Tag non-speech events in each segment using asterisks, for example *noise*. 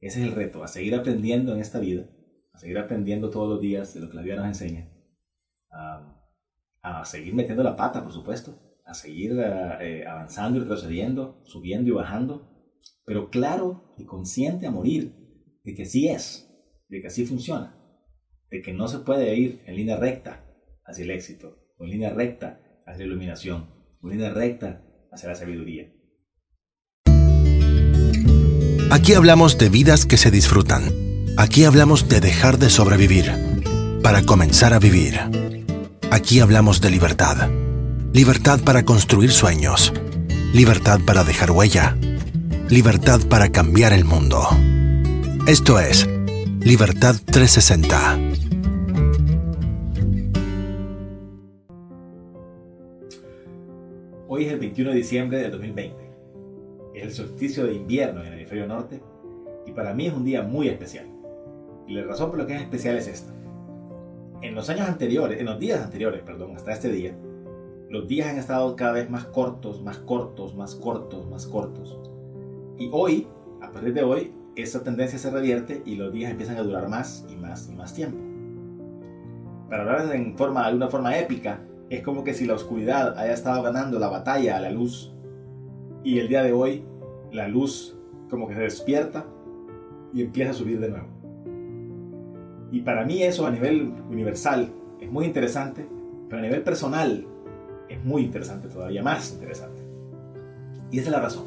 Ese es el reto, a seguir aprendiendo en esta vida, a seguir aprendiendo todos los días de lo que la vida nos enseña, a, seguir metiendo la pata, por supuesto, a seguir eh, avanzando y retrocediendo, subiendo y bajando, pero claro y consciente a morir de que así es, de que así funciona, de que no se puede ir en línea recta hacia el éxito, o en línea recta hacia la iluminación, o en línea recta hacia la sabiduría. Aquí hablamos de vidas que se disfrutan. Aquí hablamos de dejar de sobrevivir para comenzar a vivir. Aquí hablamos de libertad. Libertad para construir sueños. Libertad para dejar huella. Libertad para cambiar el mundo. Esto es Libertad 360. Hoy es el 21 de diciembre de 2020 es el solsticio de invierno en el hemisferio norte y para mí es un día muy especial. Y la razón por la que es especial es esta. En los años anteriores, en los días anteriores, perdón, hasta este día, los días han estado cada vez más cortos, más cortos, más cortos, más cortos. Y hoy, a partir de hoy, esa tendencia se revierte y los días empiezan a durar más y más y más tiempo. Para hablar en forma, alguna forma épica, es como que si la oscuridad haya estado ganando la batalla a la luz y el día de hoy la luz como que se despierta y empieza a subir de nuevo. Y para mí eso a nivel universal es muy interesante, pero a nivel personal es muy interesante, todavía más interesante. Y esa es la razón.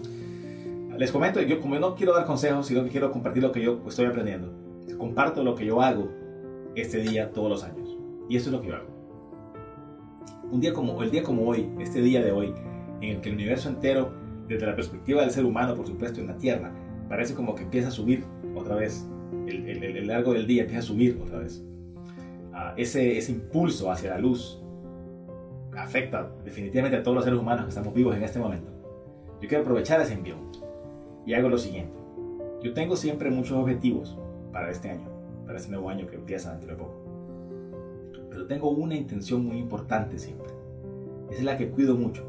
Les comento, yo como no quiero dar consejos, sino que quiero compartir lo que yo estoy aprendiendo. Comparto lo que yo hago este día todos los años. Y eso es lo que yo hago. Un día como el día como hoy, este día de hoy, en el que el universo entero desde la perspectiva del ser humano, por supuesto, en la Tierra, parece como que empieza a subir otra vez. El, el, largo del día empieza a subir otra vez. Ah, ese, ese impulso hacia la luz afecta definitivamente a todos los seres humanos que estamos vivos en este momento. Yo quiero aprovechar ese envío y hago lo siguiente. Yo tengo siempre muchos objetivos para este año, para este nuevo año que empieza dentro de poco. Pero tengo una intención muy importante siempre. Esa es la que cuido mucho.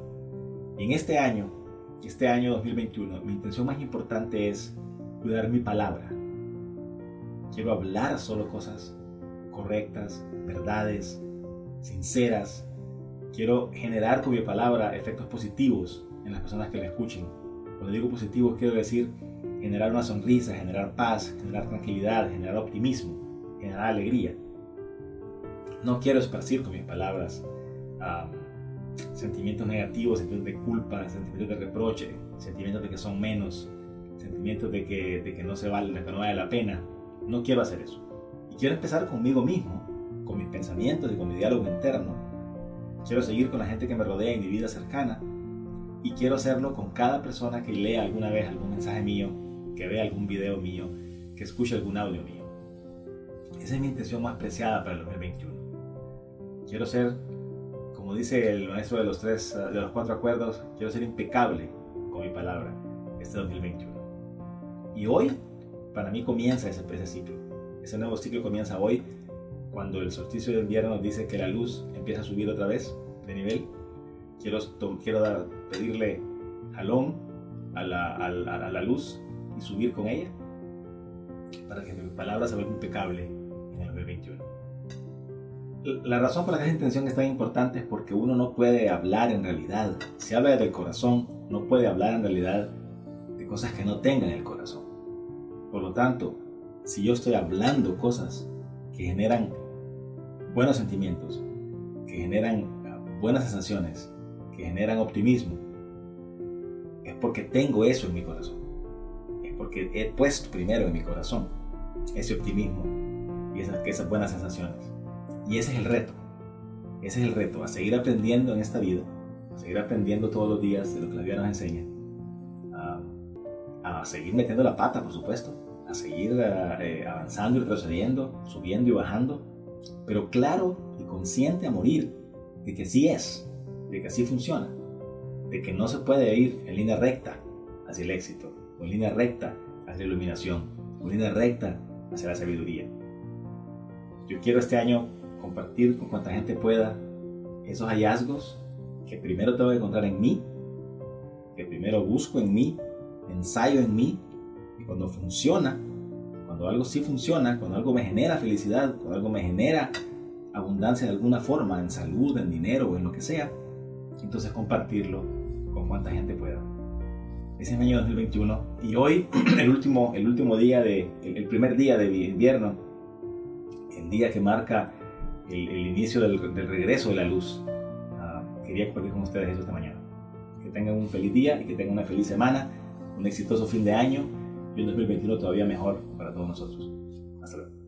En este año este año 2021, mi intención más importante es cuidar mi palabra. Quiero hablar solo cosas correctas, verdades, sinceras. Quiero generar con mi palabra efectos positivos en las personas que la escuchen. Cuando digo positivos quiero decir generar una sonrisa, generar paz, generar tranquilidad, generar optimismo, generar alegría. No quiero esparcir con mis palabras sentimientos negativos, sentimientos de culpa, sentimientos de reproche, sentimientos de que son menos, sentimientos de que, de que no se vale, de que no vale la pena. No quiero hacer eso. Y quiero empezar conmigo mismo, con mis pensamientos y con mi diálogo interno. Quiero seguir con la gente que me rodea en mi vida cercana. Y quiero hacerlo con cada persona que lea alguna vez algún mensaje mío, que vea algún video mío, que escuche algún audio mío. Esa es mi intención más preciada para el 2021. Quiero ser como dice el maestro de los tres, de los cuatro acuerdos, quiero ser impecable con mi palabra este 2021. Y hoy, para mí comienza ese, ese ciclo. Ese nuevo ciclo comienza hoy, cuando el solsticio de invierno nos dice que la luz empieza a subir otra vez de nivel. Quiero, quiero dar, pedirle jalón a la, a, a la luz y subir con ella para que mi palabra se vuelva impecable en el 2021 la razón por la que esa intención es tan importante es porque uno no puede hablar en realidad. Si habla del corazón, no puede hablar en realidad de cosas que no tengan el corazón. Por lo tanto, si yo estoy hablando cosas que generan buenos sentimientos, que generan buenas sensaciones, que generan optimismo, es porque tengo eso en mi corazón. Es porque he puesto primero en mi corazón ese optimismo y esas, esas buenas sensaciones. Y ese es el reto. Ese es el reto, a seguir aprendiendo en esta vida, a seguir aprendiendo todos los días de lo que la vida nos enseña, a, seguir metiendo la pata, por supuesto, a seguir eh, avanzando y retrocediendo, subiendo y bajando, pero claro y consciente a morir de que así es, de que así funciona, de que no se puede ir en línea recta hacia el éxito, o en línea recta hacia la iluminación, o en línea recta hacia la sabiduría. Yo quiero este año compartir con cuanta gente pueda esos hallazgos que primero tengo que encontrar en mí, que primero busco en mí, ensayo en mí, y cuando funciona, cuando algo sí funciona, cuando algo me genera felicidad, cuando algo me genera abundancia de alguna forma, en salud, en dinero o en lo que sea, entonces compartirlo con cuanta gente pueda. Ese es el año 2021 y hoy, *clears throat* el último, el último día, de, el, primer día de invierno, el día que marca el, inicio del, regreso de la luz, ah, quería compartir con ustedes eso esta mañana. Que tengan un feliz día y que tengan una feliz semana, un exitoso fin de año y un 2021 todavía mejor para todos nosotros. Hasta luego.